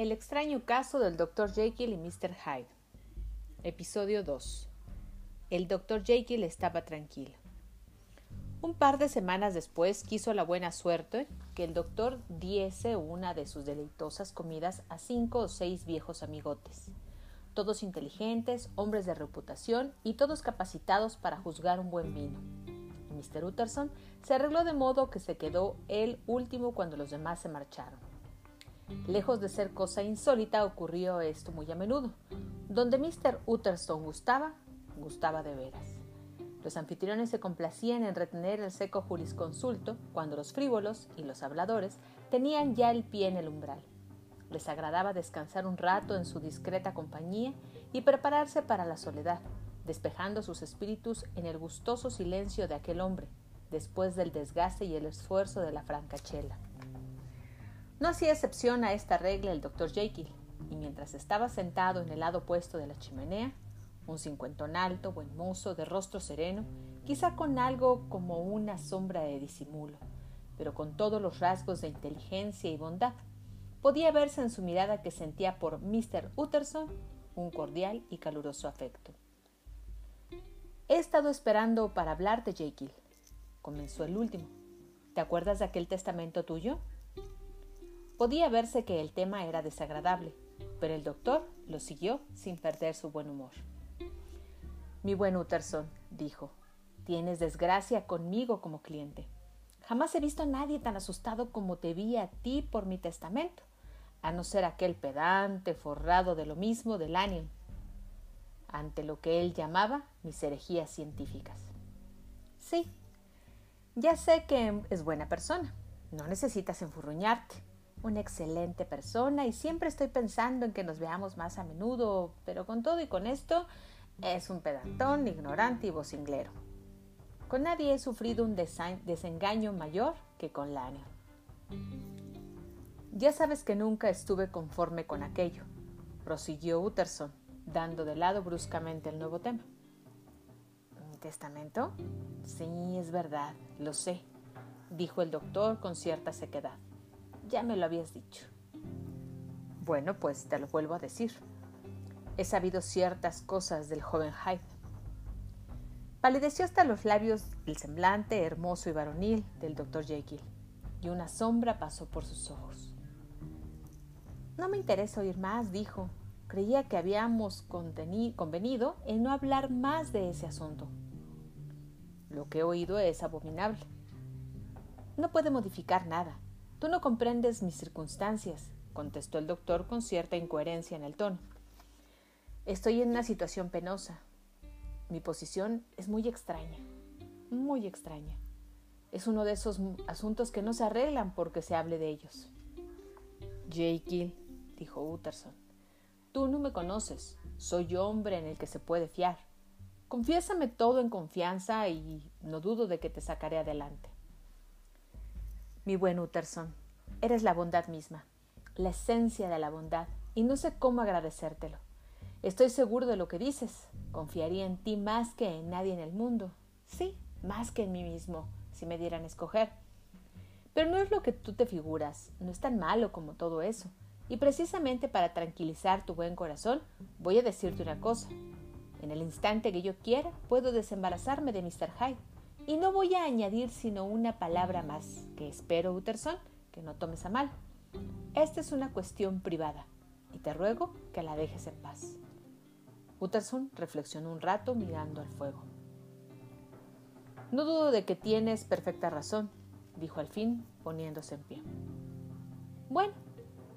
El extraño caso del Dr. Jekyll y Mr. Hyde. Episodio 2. El Dr. Jekyll estaba tranquilo. Un par de semanas después quiso la buena suerte que el doctor diese una de sus deleitosas comidas a cinco o seis viejos amigotes, todos inteligentes, hombres de reputación y todos capacitados para juzgar un buen vino. Mr. Utterson se arregló de modo que se quedó el último cuando los demás se marcharon. Lejos de ser cosa insólita, ocurrió esto muy a menudo. Donde Mr. Utterson gustaba, gustaba de veras. Los anfitriones se complacían en retener el seco jurisconsulto cuando los frívolos y los habladores tenían ya el pie en el umbral. Les agradaba descansar un rato en su discreta compañía y prepararse para la soledad, despejando sus espíritus en el gustoso silencio de aquel hombre, después del desgaste y el esfuerzo de la francachela. No hacía excepción a esta regla el doctor Jekyll, y mientras estaba sentado en el lado opuesto de la chimenea, un cincuentón alto, buen mozo, de rostro sereno, quizá con algo como una sombra de disimulo, pero con todos los rasgos de inteligencia y bondad, podía verse en su mirada que sentía por Mr. Utterson un cordial y caluroso afecto. He estado esperando para hablarte, Jekyll, comenzó el último. ¿Te acuerdas de aquel testamento tuyo? Podía verse que el tema era desagradable, pero el doctor lo siguió sin perder su buen humor. Mi buen Utterson, dijo, tienes desgracia conmigo como cliente. Jamás he visto a nadie tan asustado como te vi a ti por mi testamento, a no ser aquel pedante forrado de lo mismo del Lanyon, ante lo que él llamaba mis herejías científicas. Sí, ya sé que es buena persona, no necesitas enfurruñarte una excelente persona y siempre estoy pensando en que nos veamos más a menudo, pero con todo y con esto es un pedantón, ignorante y vocinglero. Con nadie he sufrido un desengaño mayor que con Lania. Ya sabes que nunca estuve conforme con aquello, prosiguió Utterson, dando de lado bruscamente el nuevo tema. ¿Mi testamento? Sí, es verdad, lo sé, dijo el doctor con cierta sequedad. Ya me lo habías dicho. Bueno, pues te lo vuelvo a decir. He sabido ciertas cosas del joven Hyde. Palideció hasta los labios el semblante hermoso y varonil del doctor Jekyll, y una sombra pasó por sus ojos. No me interesa oír más, dijo. Creía que habíamos convenido en no hablar más de ese asunto. Lo que he oído es abominable. No puede modificar nada. Tú no comprendes mis circunstancias, contestó el doctor con cierta incoherencia en el tono. Estoy en una situación penosa. Mi posición es muy extraña, muy extraña. Es uno de esos asuntos que no se arreglan porque se hable de ellos. Jekyll, dijo Utterson, tú no me conoces. Soy hombre en el que se puede fiar. Confiésame todo en confianza y no dudo de que te sacaré adelante. Mi buen Utterson, eres la bondad misma, la esencia de la bondad, y no sé cómo agradecértelo. Estoy seguro de lo que dices. Confiaría en ti más que en nadie en el mundo. Sí, más que en mí mismo, si me dieran escoger. Pero no es lo que tú te figuras, no es tan malo como todo eso. Y precisamente para tranquilizar tu buen corazón, voy a decirte una cosa. En el instante que yo quiera, puedo desembarazarme de Mr. Hyde. Y no voy a añadir sino una palabra más, que espero, Utterson, que no tomes a mal. Esta es una cuestión privada, y te ruego que la dejes en paz. Utterson reflexionó un rato mirando al fuego. No dudo de que tienes perfecta razón, dijo al fin, poniéndose en pie. Bueno,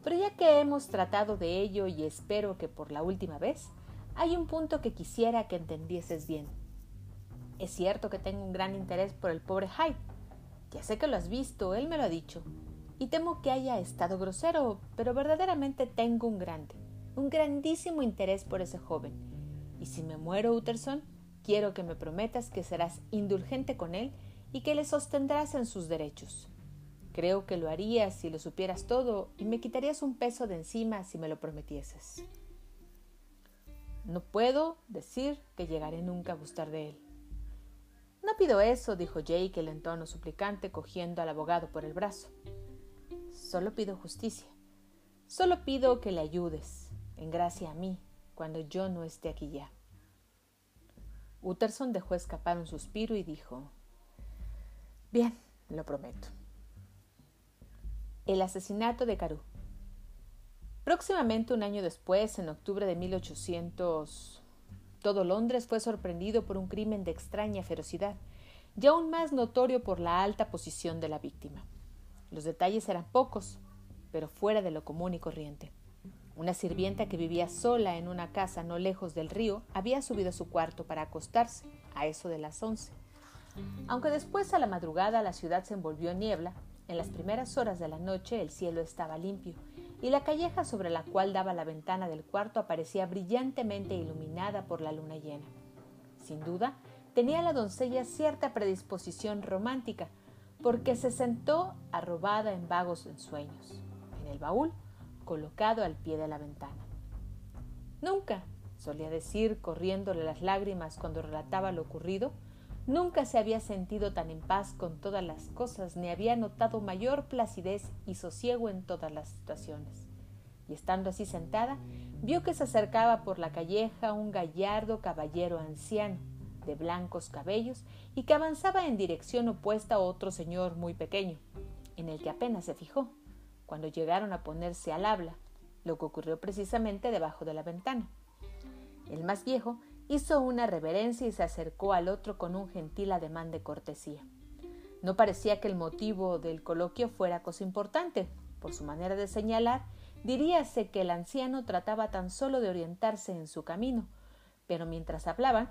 pero ya que hemos tratado de ello y espero que por la última vez, hay un punto que quisiera que entendieses bien. Es cierto que tengo un gran interés por el pobre Hyde. Ya sé que lo has visto, él me lo ha dicho. Y temo que haya estado grosero, pero verdaderamente tengo un grande, un grandísimo interés por ese joven. Y si me muero, Utterson, quiero que me prometas que serás indulgente con él y que le sostendrás en sus derechos. Creo que lo harías si lo supieras todo y me quitarías un peso de encima si me lo prometieses. No puedo decir que llegaré nunca a gustar de él. No pido eso, dijo Jake en tono suplicante, cogiendo al abogado por el brazo. Solo pido justicia. Solo pido que le ayudes, en gracia a mí, cuando yo no esté aquí ya. Utterson dejó escapar un suspiro y dijo, Bien, lo prometo. El asesinato de Carew. Próximamente un año después, en octubre de 1800, todo Londres fue sorprendido por un crimen de extraña ferocidad, y aún más notorio por la alta posición de la víctima. Los detalles eran pocos, pero fuera de lo común y corriente. Una sirvienta que vivía sola en una casa no lejos del río había subido a su cuarto para acostarse, a eso de las once. Aunque después a la madrugada la ciudad se envolvió en niebla, en las primeras horas de la noche el cielo estaba limpio y la calleja sobre la cual daba la ventana del cuarto aparecía brillantemente iluminada por la luna llena. Sin duda, tenía la doncella cierta predisposición romántica, porque se sentó arrobada en vagos ensueños, en el baúl colocado al pie de la ventana. Nunca, solía decir, corriéndole las lágrimas cuando relataba lo ocurrido, nunca se había sentido tan en paz con todas las cosas, ni había notado mayor placidez y sosiego en todas las situaciones. Y estando así sentada, vio que se acercaba por la calleja un gallardo caballero anciano, de blancos cabellos, y que avanzaba en dirección opuesta a otro señor muy pequeño, en el que apenas se fijó cuando llegaron a ponerse al habla, lo que ocurrió precisamente debajo de la ventana. El más viejo hizo una reverencia y se acercó al otro con un gentil ademán de cortesía. No parecía que el motivo del coloquio fuera cosa importante. Por su manera de señalar, diríase que el anciano trataba tan solo de orientarse en su camino, pero mientras hablaban,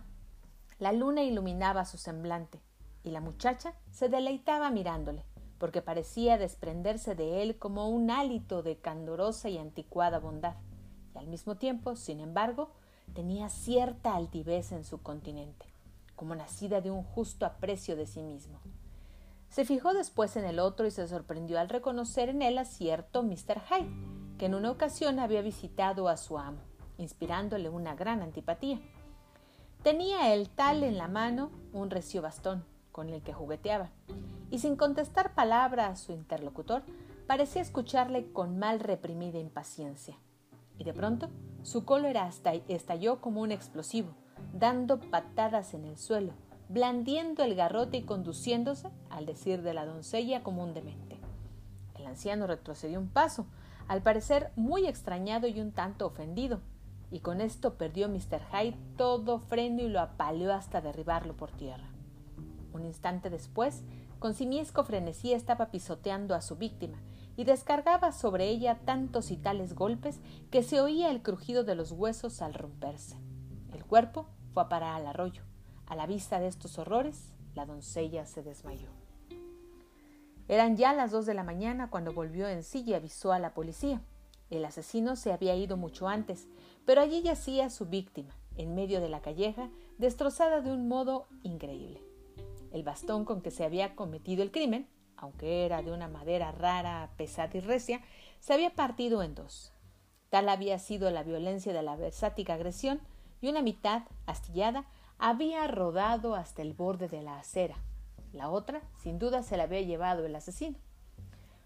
la luna iluminaba su semblante, y la muchacha se deleitaba mirándole porque parecía desprenderse de él como un hálito de candorosa y anticuada bondad, y al mismo tiempo, sin embargo, tenía cierta altivez en su continente, como nacida de un justo aprecio de sí mismo. Se fijó después en el otro y se sorprendió al reconocer en él a cierto Mr. Hyde, que en una ocasión había visitado a su amo, inspirándole una gran antipatía. Tenía el tal en la mano un recio bastón, con el que jugueteaba, y sin contestar palabra a su interlocutor, parecía escucharle con mal reprimida impaciencia. Y de pronto, su cólera estalló como un explosivo, dando patadas en el suelo, blandiendo el garrote y conduciéndose, al decir de la doncella, como un demente. El anciano retrocedió un paso, al parecer muy extrañado y un tanto ofendido, y con esto perdió Mr. Hyde todo freno y lo apaleó hasta derribarlo por tierra. Un instante después, con simiesco frenesí estaba pisoteando a su víctima y descargaba sobre ella tantos y tales golpes que se oía el crujido de los huesos al romperse. El cuerpo fue a parar al arroyo. A la vista de estos horrores, la doncella se desmayó. Eran ya las dos de la mañana cuando volvió en sí y avisó a la policía. El asesino se había ido mucho antes, pero allí yacía su víctima, en medio de la calleja, destrozada de un modo increíble. El bastón con que se había cometido el crimen, aunque era de una madera rara, pesada y recia, se había partido en dos. Tal había sido la violencia de la versática agresión, y una mitad, astillada, había rodado hasta el borde de la acera. La otra, sin duda, se la había llevado el asesino.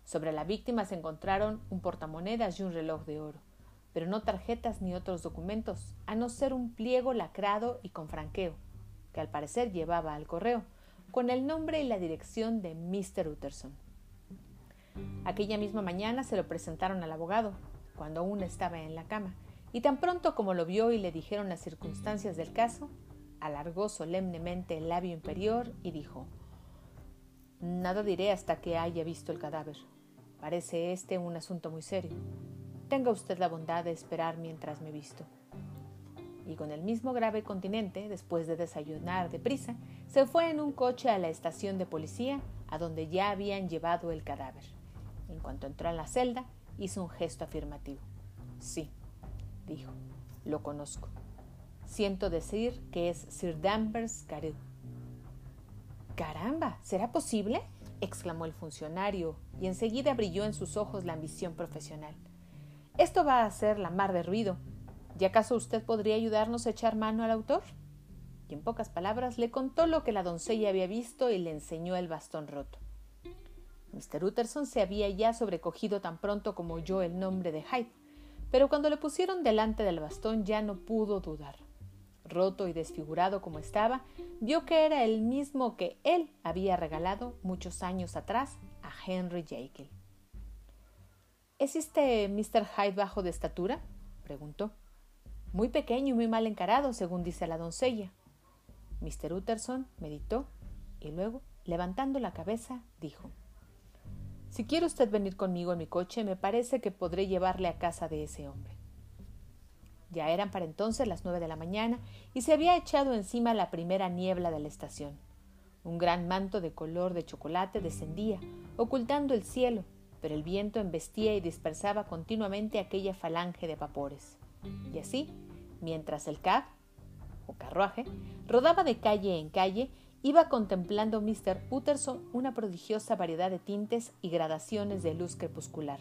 Sobre la víctima se encontraron un portamonedas y un reloj de oro, pero no tarjetas ni otros documentos, a no ser un pliego lacrado y con franqueo, que al parecer llevaba al correo, con el nombre y la dirección de Mr. Utterson. Aquella misma mañana se lo presentaron al abogado, cuando aún estaba en la cama, y tan pronto como lo vio y le dijeron las circunstancias del caso, alargó solemnemente el labio inferior y dijo Nada diré hasta que haya visto el cadáver. Parece este un asunto muy serio. Tenga usted la bondad de esperar mientras me visto y con el mismo grave continente, después de desayunar deprisa, se fue en un coche a la estación de policía, a donde ya habían llevado el cadáver. En cuanto entró en la celda, hizo un gesto afirmativo. Sí, dijo, lo conozco. Siento decir que es Sir Danvers Carew. Caramba, ¿será posible? exclamó el funcionario, y enseguida brilló en sus ojos la ambición profesional. Esto va a hacer la mar de ruido, ¿Y acaso usted podría ayudarnos a echar mano al autor? Y en pocas palabras le contó lo que la doncella había visto y le enseñó el bastón roto. Mr. Utterson se había ya sobrecogido tan pronto como oyó el nombre de Hyde, pero cuando le pusieron delante del bastón ya no pudo dudar. Roto y desfigurado como estaba, vio que era el mismo que él había regalado muchos años atrás a Henry Jekyll. ¿Es este Mr. Hyde bajo de estatura? preguntó. Muy pequeño y muy mal encarado, según dice la doncella. Mr. Utterson meditó y luego, levantando la cabeza, dijo Si quiere usted venir conmigo en mi coche, me parece que podré llevarle a casa de ese hombre. Ya eran para entonces las nueve de la mañana y se había echado encima la primera niebla de la estación. Un gran manto de color de chocolate descendía, ocultando el cielo, pero el viento embestía y dispersaba continuamente aquella falange de vapores. Y así, mientras el cab, o carruaje, rodaba de calle en calle, iba contemplando Mr. Utterson una prodigiosa variedad de tintes y gradaciones de luz crepuscular.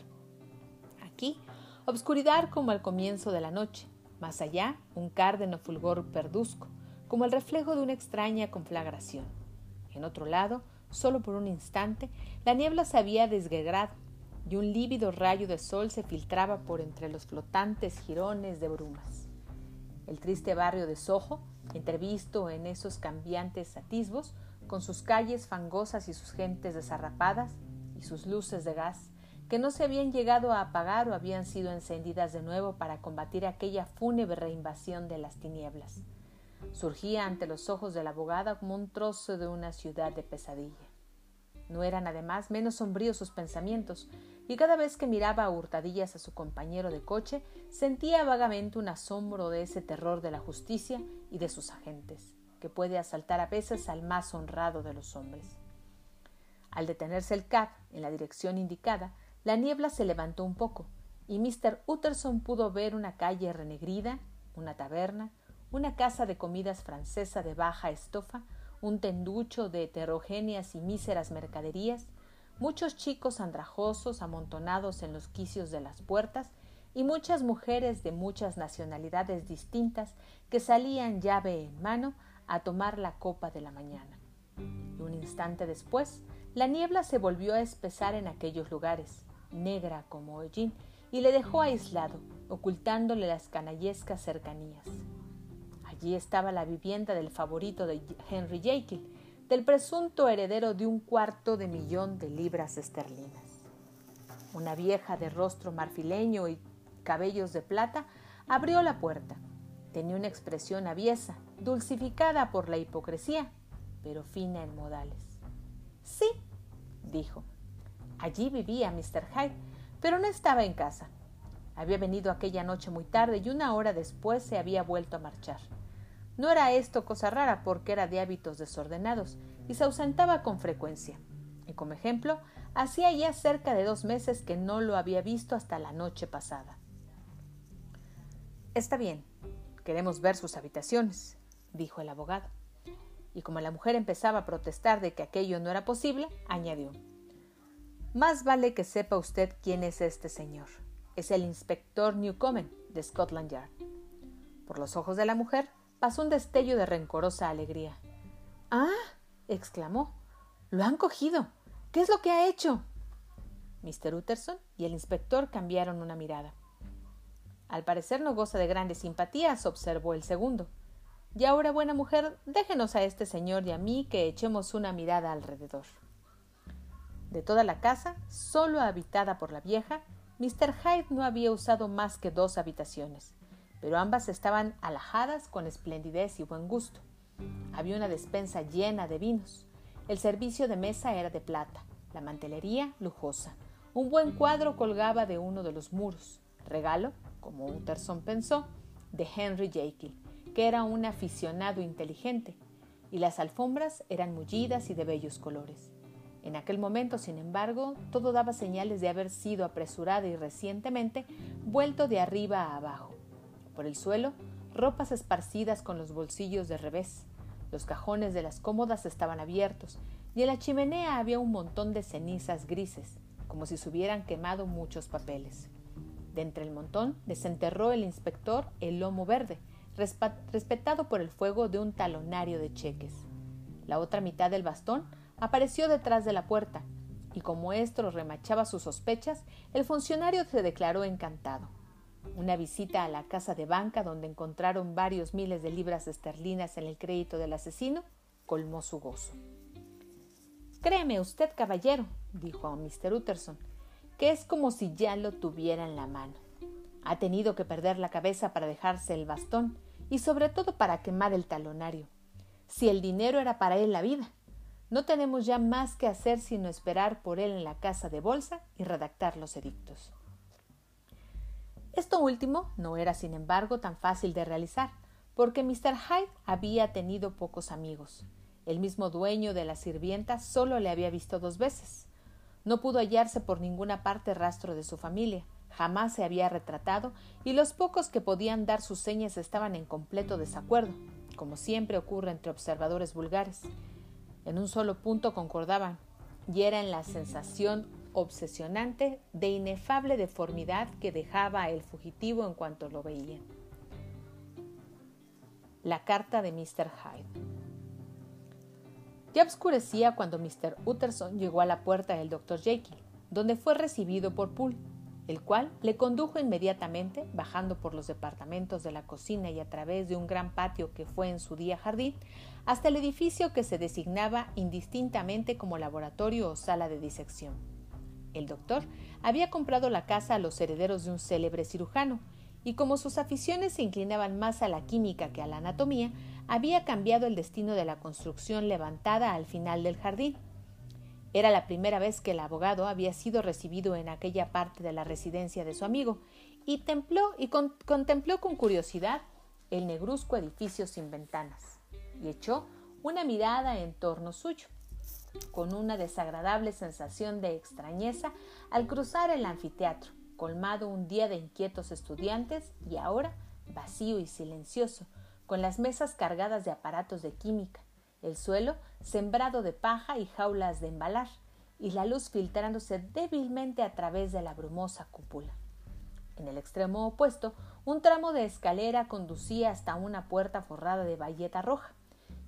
Aquí, obscuridad como al comienzo de la noche, más allá, un cárdeno fulgor perduzco, como el reflejo de una extraña conflagración. En otro lado, solo por un instante, la niebla se había desgregrado y un lívido rayo de sol se filtraba por entre los flotantes jirones de brumas. El triste barrio de Soho, entrevisto en esos cambiantes atisbos, con sus calles fangosas y sus gentes desarrapadas y sus luces de gas, que no se habían llegado a apagar o habían sido encendidas de nuevo para combatir aquella fúnebre reinvasión de las tinieblas. Surgía ante los ojos de la abogada como un trozo de una ciudad de pesadilla. No eran además menos sombríos sus pensamientos, y cada vez que miraba a hurtadillas a su compañero de coche, sentía vagamente un asombro de ese terror de la justicia y de sus agentes, que puede asaltar a veces al más honrado de los hombres. Al detenerse el cab en la dirección indicada, la niebla se levantó un poco, y Mr. Utterson pudo ver una calle renegrida, una taberna, una casa de comidas francesa de baja estofa, un tenducho de heterogéneas y míseras mercaderías, muchos chicos andrajosos amontonados en los quicios de las puertas y muchas mujeres de muchas nacionalidades distintas que salían llave en mano a tomar la copa de la mañana. Y un instante después, la niebla se volvió a espesar en aquellos lugares, negra como hollín, y le dejó aislado, ocultándole las canallescas cercanías. Allí estaba la vivienda del favorito de Henry Jekyll, del presunto heredero de un cuarto de millón de libras esterlinas. Una vieja de rostro marfileño y cabellos de plata abrió la puerta. Tenía una expresión aviesa, dulcificada por la hipocresía, pero fina en modales. Sí, dijo, Allí vivía Mr. Hyde, pero no estaba en casa. Había venido aquella noche muy tarde y una hora después se había vuelto a marchar. No era esto cosa rara porque era de hábitos desordenados y se ausentaba con frecuencia. Y como ejemplo, hacía ya cerca de dos meses que no lo había visto hasta la noche pasada. Está bien, queremos ver sus habitaciones, dijo el abogado. Y como la mujer empezaba a protestar de que aquello no era posible, añadió más vale que sepa usted quién es este señor. Es el inspector Newcomen de Scotland Yard. Por los ojos de la mujer pasó un destello de rencorosa alegría. ¡Ah! exclamó. Lo han cogido. ¿Qué es lo que ha hecho? Mr. Utterson y el inspector cambiaron una mirada. Al parecer no goza de grandes simpatías, observó el segundo. Y ahora, buena mujer, déjenos a este señor y a mí que echemos una mirada alrededor. De toda la casa, solo habitada por la vieja, Mr. Hyde no había usado más que dos habitaciones, pero ambas estaban alajadas con esplendidez y buen gusto. Había una despensa llena de vinos. El servicio de mesa era de plata, la mantelería lujosa. Un buen cuadro colgaba de uno de los muros, regalo, como Utterson pensó, de Henry Jekyll, que era un aficionado inteligente, y las alfombras eran mullidas y de bellos colores. En aquel momento, sin embargo, todo daba señales de haber sido apresurada y recientemente vuelto de arriba a abajo. Por el suelo, ropas esparcidas con los bolsillos de revés. Los cajones de las cómodas estaban abiertos y en la chimenea había un montón de cenizas grises, como si se hubieran quemado muchos papeles. De entre el montón desenterró el inspector el lomo verde, respetado por el fuego de un talonario de cheques. La otra mitad del bastón apareció detrás de la puerta, y como esto remachaba sus sospechas, el funcionario se declaró encantado. Una visita a la casa de banca donde encontraron varios miles de libras esterlinas en el crédito del asesino colmó su gozo. Créeme usted, caballero, dijo a Mr. Utterson, que es como si ya lo tuviera en la mano. Ha tenido que perder la cabeza para dejarse el bastón y sobre todo para quemar el talonario. Si el dinero era para él la vida, no tenemos ya más que hacer sino esperar por él en la casa de bolsa y redactar los edictos. Esto último no era, sin embargo, tan fácil de realizar, porque Mr. Hyde había tenido pocos amigos. El mismo dueño de la sirvienta solo le había visto dos veces. No pudo hallarse por ninguna parte rastro de su familia, jamás se había retratado y los pocos que podían dar sus señas estaban en completo desacuerdo, como siempre ocurre entre observadores vulgares. En un solo punto concordaban, y era en la sensación obsesionante de inefable deformidad que dejaba el fugitivo en cuanto lo veían. La carta de Mr. Hyde. Ya oscurecía cuando Mr. Utterson llegó a la puerta del Dr. Jekyll, donde fue recibido por Poole, el cual le condujo inmediatamente, bajando por los departamentos de la cocina y a través de un gran patio que fue en su día jardín, hasta el edificio que se designaba indistintamente como laboratorio o sala de disección. El doctor había comprado la casa a los herederos de un célebre cirujano, y como sus aficiones se inclinaban más a la química que a la anatomía, había cambiado el destino de la construcción levantada al final del jardín. Era la primera vez que el abogado había sido recibido en aquella parte de la residencia de su amigo, y, templó, y contempló con curiosidad el negruzco edificio sin ventanas, y echó una mirada en torno suyo con una desagradable sensación de extrañeza al cruzar el anfiteatro, colmado un día de inquietos estudiantes y ahora vacío y silencioso, con las mesas cargadas de aparatos de química, el suelo sembrado de paja y jaulas de embalar, y la luz filtrándose débilmente a través de la brumosa cúpula. En el extremo opuesto, un tramo de escalera conducía hasta una puerta forrada de bayeta roja,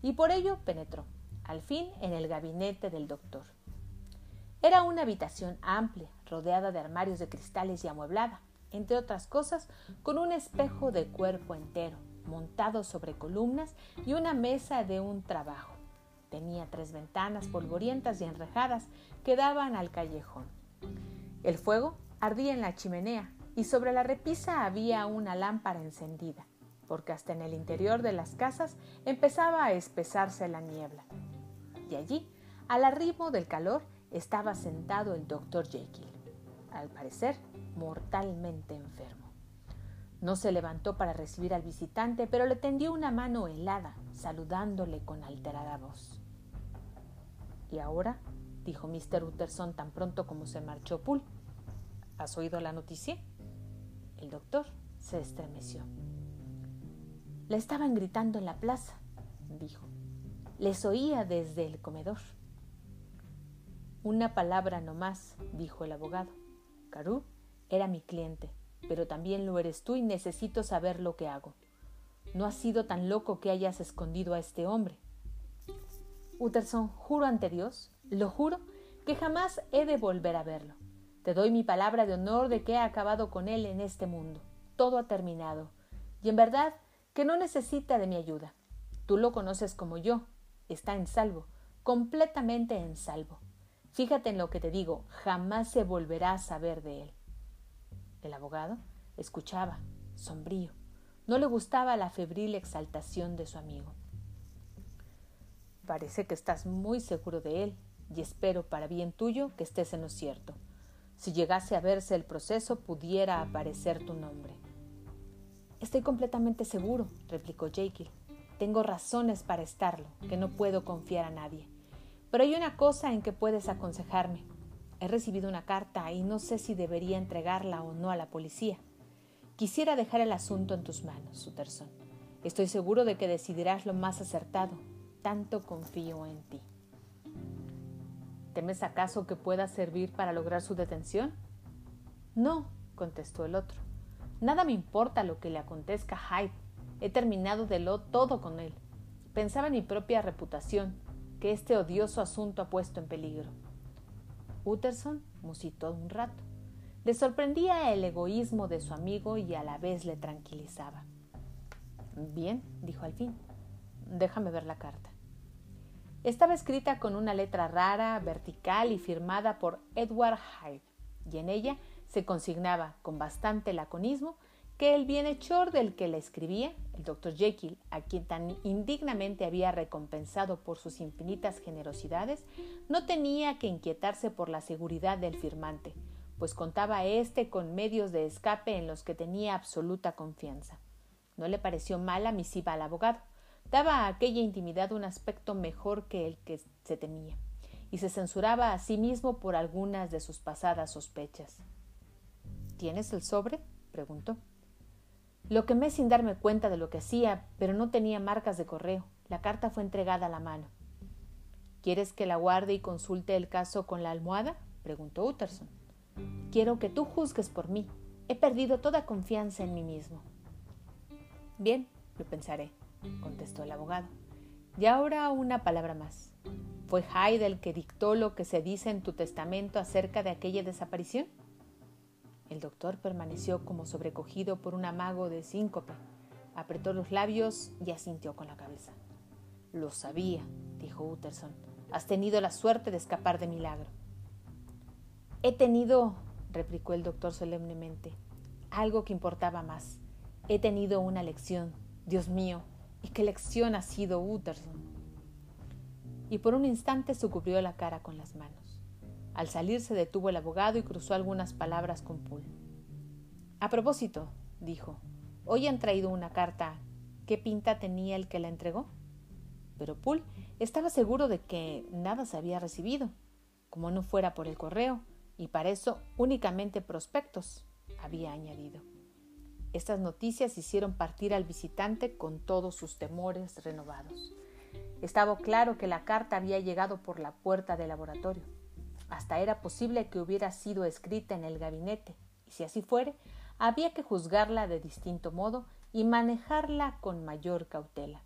y por ello penetró al fin en el gabinete del doctor. Era una habitación amplia, rodeada de armarios de cristales y amueblada, entre otras cosas, con un espejo de cuerpo entero, montado sobre columnas y una mesa de un trabajo. Tenía tres ventanas polvorientas y enrejadas que daban al callejón. El fuego ardía en la chimenea y sobre la repisa había una lámpara encendida, porque hasta en el interior de las casas empezaba a espesarse la niebla y allí, al arribo del calor, estaba sentado el doctor Jekyll, al parecer mortalmente enfermo. No se levantó para recibir al visitante, pero le tendió una mano helada, saludándole con alterada voz. ¿Y ahora? dijo Mr. Utterson tan pronto como se marchó Poole. ¿Has oído la noticia? El doctor se estremeció. Le estaban gritando en la plaza, dijo. Les oía desde el comedor. Una palabra no más, dijo el abogado. Carú era mi cliente, pero también lo eres tú y necesito saber lo que hago. No has sido tan loco que hayas escondido a este hombre. Utterson, juro ante Dios, lo juro, que jamás he de volver a verlo. Te doy mi palabra de honor de que he acabado con él en este mundo. Todo ha terminado. Y en verdad que no necesita de mi ayuda. Tú lo conoces como yo, está en salvo, completamente en salvo. Fíjate en lo que te digo, jamás se volverá a saber de él. El abogado escuchaba, sombrío. No le gustaba la febril exaltación de su amigo. Parece que estás muy seguro de él, y espero para bien tuyo que estés en lo cierto. Si llegase a verse el proceso, pudiera aparecer tu nombre. Estoy completamente seguro, replicó Jekyll. Tengo razones para estarlo, que no puedo confiar a nadie. Pero hay una cosa en que puedes aconsejarme. He recibido una carta y no sé si debería entregarla o no a la policía. Quisiera dejar el asunto en tus manos, Utterson. Estoy seguro de que decidirás lo más acertado. Tanto confío en ti. ¿Temes acaso que pueda servir para lograr su detención? No, contestó el otro. Nada me importa lo que le acontezca a Hyde He terminado de lo todo con él. Pensaba en mi propia reputación, que este odioso asunto ha puesto en peligro. Utterson musitó un rato. Le sorprendía el egoísmo de su amigo y a la vez le tranquilizaba. Bien, dijo al fin. Déjame ver la carta. Estaba escrita con una letra rara, vertical y firmada por Edward Hyde, y en ella se consignaba, con bastante laconismo, que el bienhechor del que la escribía, el doctor Jekyll, a quien tan indignamente había recompensado por sus infinitas generosidades, no tenía que inquietarse por la seguridad del firmante, pues contaba éste con medios de escape en los que tenía absoluta confianza. No le pareció mala misiva al abogado, daba a aquella intimidad un aspecto mejor que el que se temía, y se censuraba a sí mismo por algunas de sus pasadas sospechas. ¿Tienes el sobre? preguntó. Lo quemé sin darme cuenta de lo que hacía, pero no tenía marcas de correo. La carta fue entregada a la mano. ¿Quieres que la guarde y consulte el caso con la almohada? preguntó Utterson. Quiero que tú juzgues por mí. He perdido toda confianza en mí mismo. Bien, lo pensaré, contestó el abogado. Y ahora una palabra más. ¿Fue Hyde el que dictó lo que se dice en tu testamento acerca de aquella desaparición? El doctor permaneció como sobrecogido por un amago de síncope. Apretó los labios y asintió con la cabeza. Lo sabía, dijo Utterson. Has tenido la suerte de escapar de milagro. He tenido, replicó el doctor solemnemente, algo que importaba más. He tenido una lección. Dios mío, ¿y qué lección ha sido Utterson? Y por un instante se cubrió la cara con las manos. Al salir se detuvo el abogado y cruzó algunas palabras con Poole. A propósito, dijo, hoy han traído una carta. ¿Qué pinta tenía el que la entregó? Pero Poole estaba seguro de que nada se había recibido, como no fuera por el correo, y para eso únicamente prospectos, había añadido. Estas noticias hicieron partir al visitante con todos sus temores renovados. Estaba claro que la carta había llegado por la puerta del laboratorio. Hasta era posible que hubiera sido escrita en el gabinete, y si así fuere, había que juzgarla de distinto modo y manejarla con mayor cautela.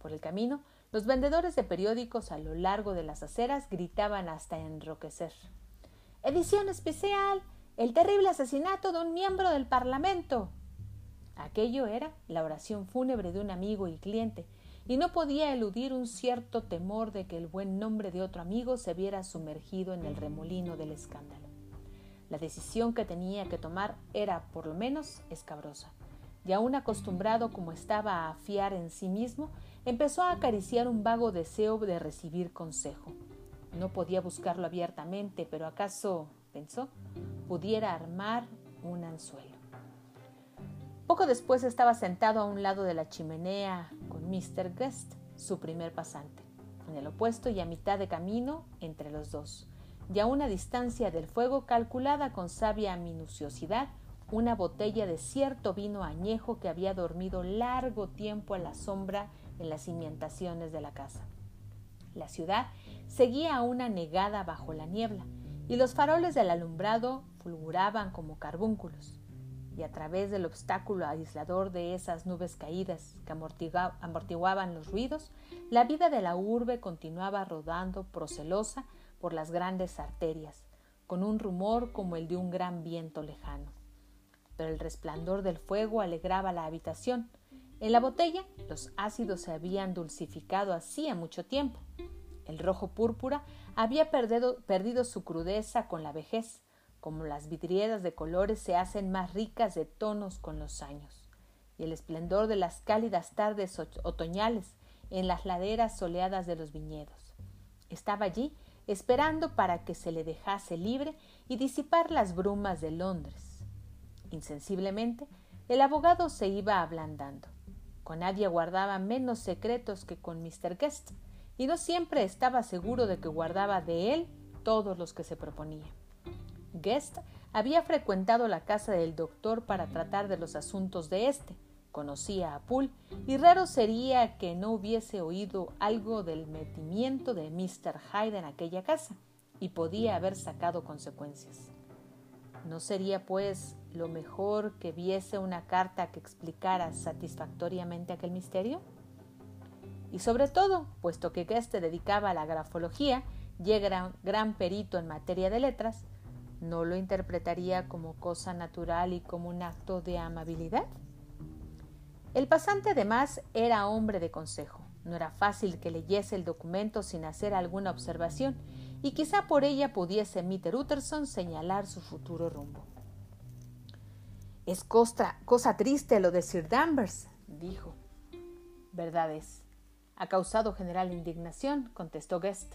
Por el camino, los vendedores de periódicos a lo largo de las aceras gritaban hasta enroquecer. Edición especial. El terrible asesinato de un miembro del Parlamento. Aquello era la oración fúnebre de un amigo y cliente, y no podía eludir un cierto temor de que el buen nombre de otro amigo se viera sumergido en el remolino del escándalo. La decisión que tenía que tomar era, por lo menos, escabrosa, y aún acostumbrado como estaba a fiar en sí mismo, empezó a acariciar un vago deseo de recibir consejo. No podía buscarlo abiertamente, pero acaso, pensó, pudiera armar un anzuelo. Poco después estaba sentado a un lado de la chimenea con Mr. Guest, su primer pasante, en el opuesto y a mitad de camino entre los dos, y a una distancia del fuego calculada con sabia minuciosidad una botella de cierto vino añejo que había dormido largo tiempo a la sombra en las cimientaciones de la casa. La ciudad seguía aún anegada bajo la niebla, y los faroles del alumbrado fulguraban como carbúnculos y a través del obstáculo aislador de esas nubes caídas que amortiguaban los ruidos, la vida de la urbe continuaba rodando procelosa por las grandes arterias, con un rumor como el de un gran viento lejano. Pero el resplandor del fuego alegraba la habitación. En la botella los ácidos se habían dulcificado hacía mucho tiempo. El rojo púrpura había perdido, perdido su crudeza con la vejez, como las vidrieras de colores se hacen más ricas de tonos con los años, y el esplendor de las cálidas tardes otoñales en las laderas soleadas de los viñedos. Estaba allí esperando para que se le dejase libre y disipar las brumas de Londres. Insensiblemente, el abogado se iba ablandando. Con nadie guardaba menos secretos que con Mr. Guest, y no siempre estaba seguro de que guardaba de él todos los que se proponía. Guest había frecuentado la casa del doctor para tratar de los asuntos de éste, conocía a Poole y raro sería que no hubiese oído algo del metimiento de Mr. Hyde en aquella casa y podía haber sacado consecuencias. ¿No sería, pues, lo mejor que viese una carta que explicara satisfactoriamente aquel misterio? Y sobre todo, puesto que Guest dedicaba a la grafología, y era gran perito en materia de letras, ¿no lo interpretaría como cosa natural y como un acto de amabilidad? El pasante además era hombre de consejo. No era fácil que leyese el documento sin hacer alguna observación, y quizá por ella pudiese Mr. Utterson señalar su futuro rumbo. Es cosa, cosa triste lo de Sir Danvers, dijo. Verdad es. Ha causado general indignación, contestó Guest.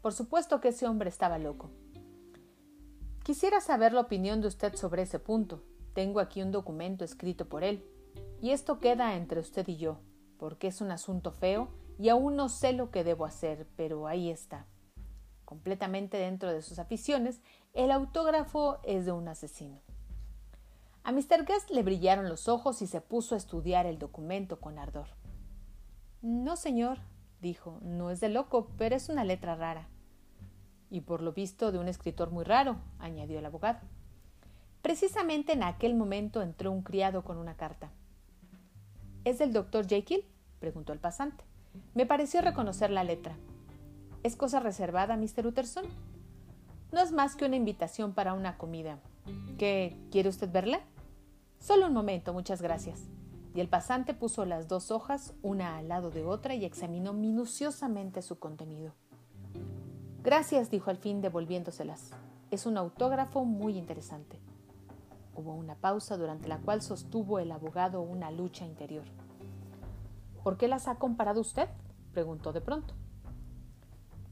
Por supuesto que ese hombre estaba loco. Quisiera saber la opinión de usted sobre ese punto. Tengo aquí un documento escrito por él. Y esto queda entre usted y yo, porque es un asunto feo y aún no sé lo que debo hacer, pero ahí está. Completamente dentro de sus aficiones, el autógrafo es de un asesino. A Mr. Guest le brillaron los ojos y se puso a estudiar el documento con ardor. No, señor, dijo, no es de loco, pero es una letra rara. Y por lo visto de un escritor muy raro, añadió el abogado. Precisamente en aquel momento entró un criado con una carta. ¿Es del doctor Jekyll? preguntó el pasante. Me pareció reconocer la letra. ¿Es cosa reservada, Mr. Utterson? No es más que una invitación para una comida. ¿Qué? ¿Quiere usted verla? Solo un momento, muchas gracias. Y el pasante puso las dos hojas una al lado de otra y examinó minuciosamente su contenido. Gracias, dijo al fin devolviéndoselas. Es un autógrafo muy interesante. Hubo una pausa durante la cual sostuvo el abogado una lucha interior. ¿Por qué las ha comparado usted? preguntó de pronto.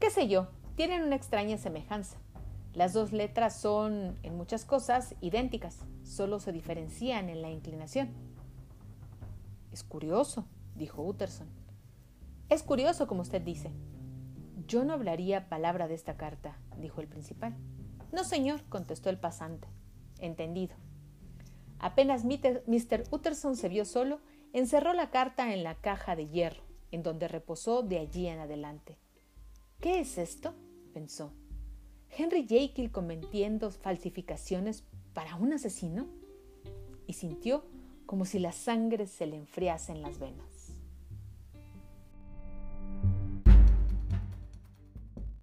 ¿Qué sé yo? Tienen una extraña semejanza. Las dos letras son, en muchas cosas, idénticas, solo se diferencian en la inclinación. Es curioso, dijo Utterson. Es curioso, como usted dice. Yo no hablaría palabra de esta carta, dijo el principal. No, señor, contestó el pasante. Entendido. Apenas Mr. Utterson se vio solo, encerró la carta en la caja de hierro, en donde reposó de allí en adelante. ¿Qué es esto? pensó. ¿Henry Jekyll cometiendo falsificaciones para un asesino? Y sintió como si la sangre se le enfriase en las venas.